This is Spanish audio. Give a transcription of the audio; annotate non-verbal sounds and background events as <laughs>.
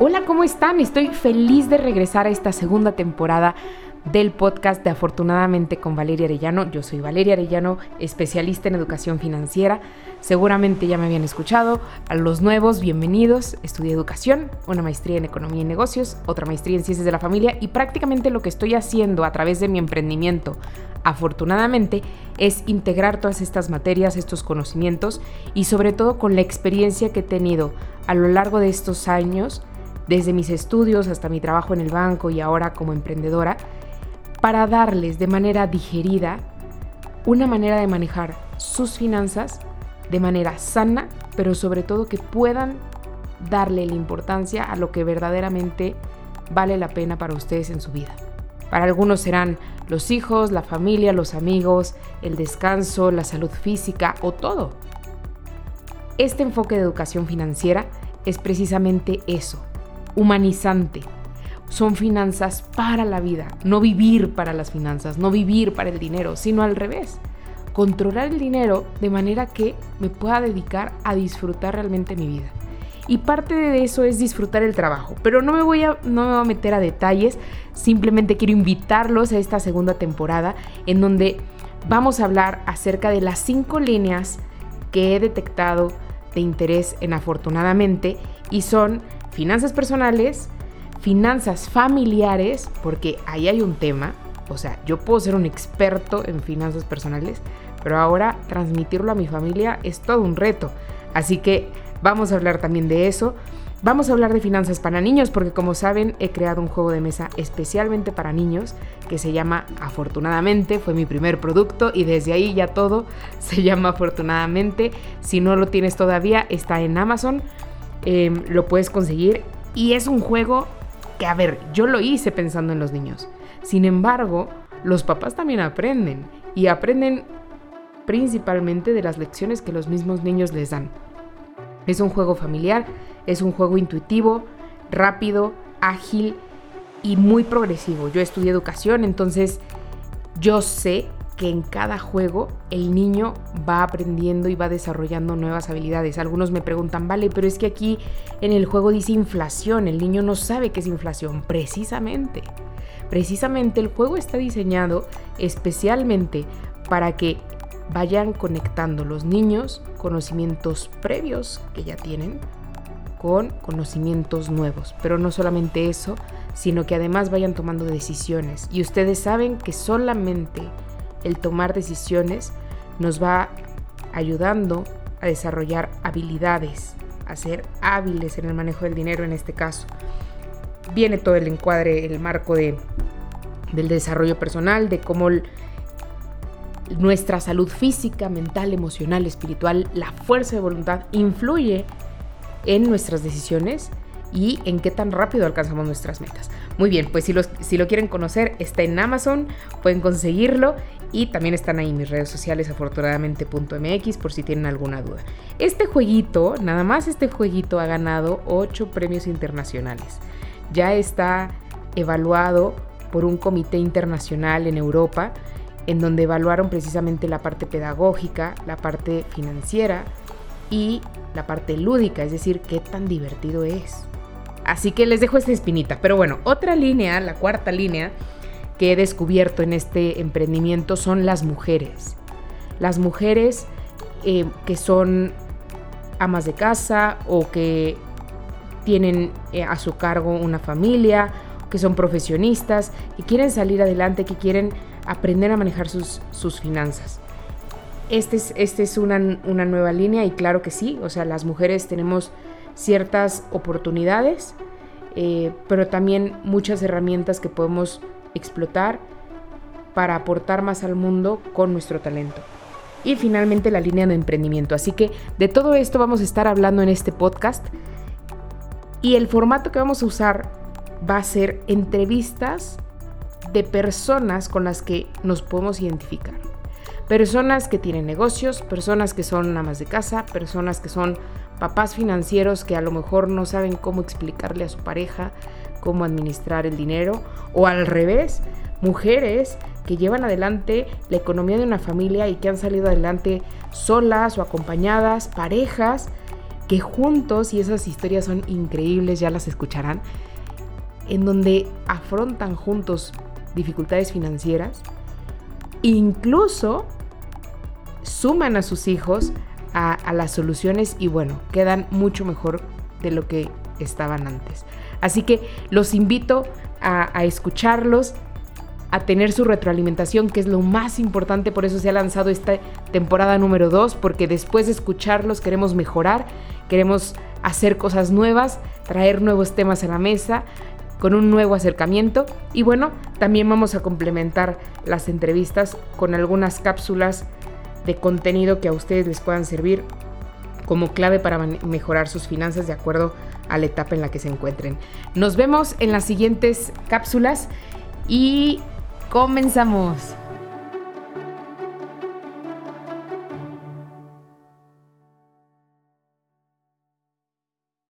Hola, ¿cómo están? Estoy feliz de regresar a esta segunda temporada del podcast de Afortunadamente con Valeria Arellano. Yo soy Valeria Arellano, especialista en educación financiera. Seguramente ya me habían escuchado. A los nuevos, bienvenidos. Estudié educación, una maestría en economía y negocios, otra maestría en ciencias de la familia y prácticamente lo que estoy haciendo a través de mi emprendimiento, afortunadamente, es integrar todas estas materias, estos conocimientos y sobre todo con la experiencia que he tenido a lo largo de estos años desde mis estudios hasta mi trabajo en el banco y ahora como emprendedora, para darles de manera digerida una manera de manejar sus finanzas de manera sana, pero sobre todo que puedan darle la importancia a lo que verdaderamente vale la pena para ustedes en su vida. Para algunos serán los hijos, la familia, los amigos, el descanso, la salud física o todo. Este enfoque de educación financiera es precisamente eso, humanizante. Son finanzas para la vida, no vivir para las finanzas, no vivir para el dinero, sino al revés. Controlar el dinero de manera que me pueda dedicar a disfrutar realmente mi vida. Y parte de eso es disfrutar el trabajo. Pero no me voy a, no me voy a meter a detalles, simplemente quiero invitarlos a esta segunda temporada en donde vamos a hablar acerca de las cinco líneas que he detectado de interés en afortunadamente y son finanzas personales, finanzas familiares, porque ahí hay un tema, o sea, yo puedo ser un experto en finanzas personales, pero ahora transmitirlo a mi familia es todo un reto. Así que vamos a hablar también de eso. Vamos a hablar de finanzas para niños porque como saben he creado un juego de mesa especialmente para niños que se llama Afortunadamente, fue mi primer producto y desde ahí ya todo <laughs> se llama Afortunadamente. Si no lo tienes todavía está en Amazon, em, lo puedes conseguir y es un juego que a ver, yo lo hice pensando en los niños. Sin embargo, los papás también aprenden y aprenden principalmente de las lecciones que los mismos niños les dan. Es un juego familiar, es un juego intuitivo, rápido, ágil y muy progresivo. Yo estudié educación, entonces yo sé que en cada juego el niño va aprendiendo y va desarrollando nuevas habilidades. Algunos me preguntan, vale, pero es que aquí en el juego dice inflación, el niño no sabe qué es inflación. Precisamente, precisamente el juego está diseñado especialmente para que vayan conectando los niños conocimientos previos que ya tienen con conocimientos nuevos. Pero no solamente eso, sino que además vayan tomando decisiones. Y ustedes saben que solamente el tomar decisiones nos va ayudando a desarrollar habilidades, a ser hábiles en el manejo del dinero en este caso. Viene todo el encuadre, el marco de, del desarrollo personal, de cómo nuestra salud física, mental, emocional, espiritual, la fuerza de voluntad influye en nuestras decisiones y en qué tan rápido alcanzamos nuestras metas. Muy bien, pues si, lo quieren conocer, está en Amazon, pueden conseguirlo y también están ahí mis redes sociales, afortunadamente.mx, por si tienen alguna duda. Este jueguito, nada más este jueguito, ha ganado 8 premios internacionales. Ya está evaluado por un comité internacional en Europa en donde evaluaron precisamente la parte pedagógica, la parte financiera y la parte lúdica, es decir, qué tan divertido es. Así que les dejo esta espinita. Pero bueno, otra línea, la cuarta línea que he descubierto en este emprendimiento son las mujeres. Las mujeres eh, que son amas de casa o que tienen eh, a su cargo una familia, que son profesionistas, que quieren salir adelante, que quieren aprender a manejar sus, sus finanzas. Esta es, este es una, una, nueva línea y claro que sí, o sea, las mujeres tenemos ciertas oportunidades, eh, pero también muchas herramientas que podemos explotar para aportar más al mundo con nuestro talento. Y finalmente la línea de emprendimiento. Así que de todo esto vamos a estar hablando en este podcast. Y el formato que vamos a usar va a ser entrevistas de personas con las que nos podemos identificar. Personas que tienen negocios, personas que son amas de casa, personas que son papás financieros que a lo mejor no saben cómo explicarle a su pareja cómo administrar el dinero, o al revés, mujeres que llevan adelante la economía de una familia y que han salido adelante solas o acompañadas, parejas que juntos, y esas historias son increíbles, ya las escucharán, en donde afrontan juntos dificultades financieras, incluso suman a sus hijos a, las soluciones y bueno, quedan mucho mejor de lo que estaban antes. Así que los invito a, a escucharlos, a tener su retroalimentación, que es lo más importante, por eso se ha lanzado esta temporada número 2, porque después de escucharlos queremos mejorar, queremos hacer cosas nuevas, traer nuevos temas a la mesa, con un nuevo acercamiento y bueno, también vamos a complementar las entrevistas con algunas cápsulas de contenido que a ustedes les puedan servir como clave para mejorar sus finanzas de acuerdo a la etapa en la que se encuentren. Nos vemos en las siguientes cápsulas y comenzamos.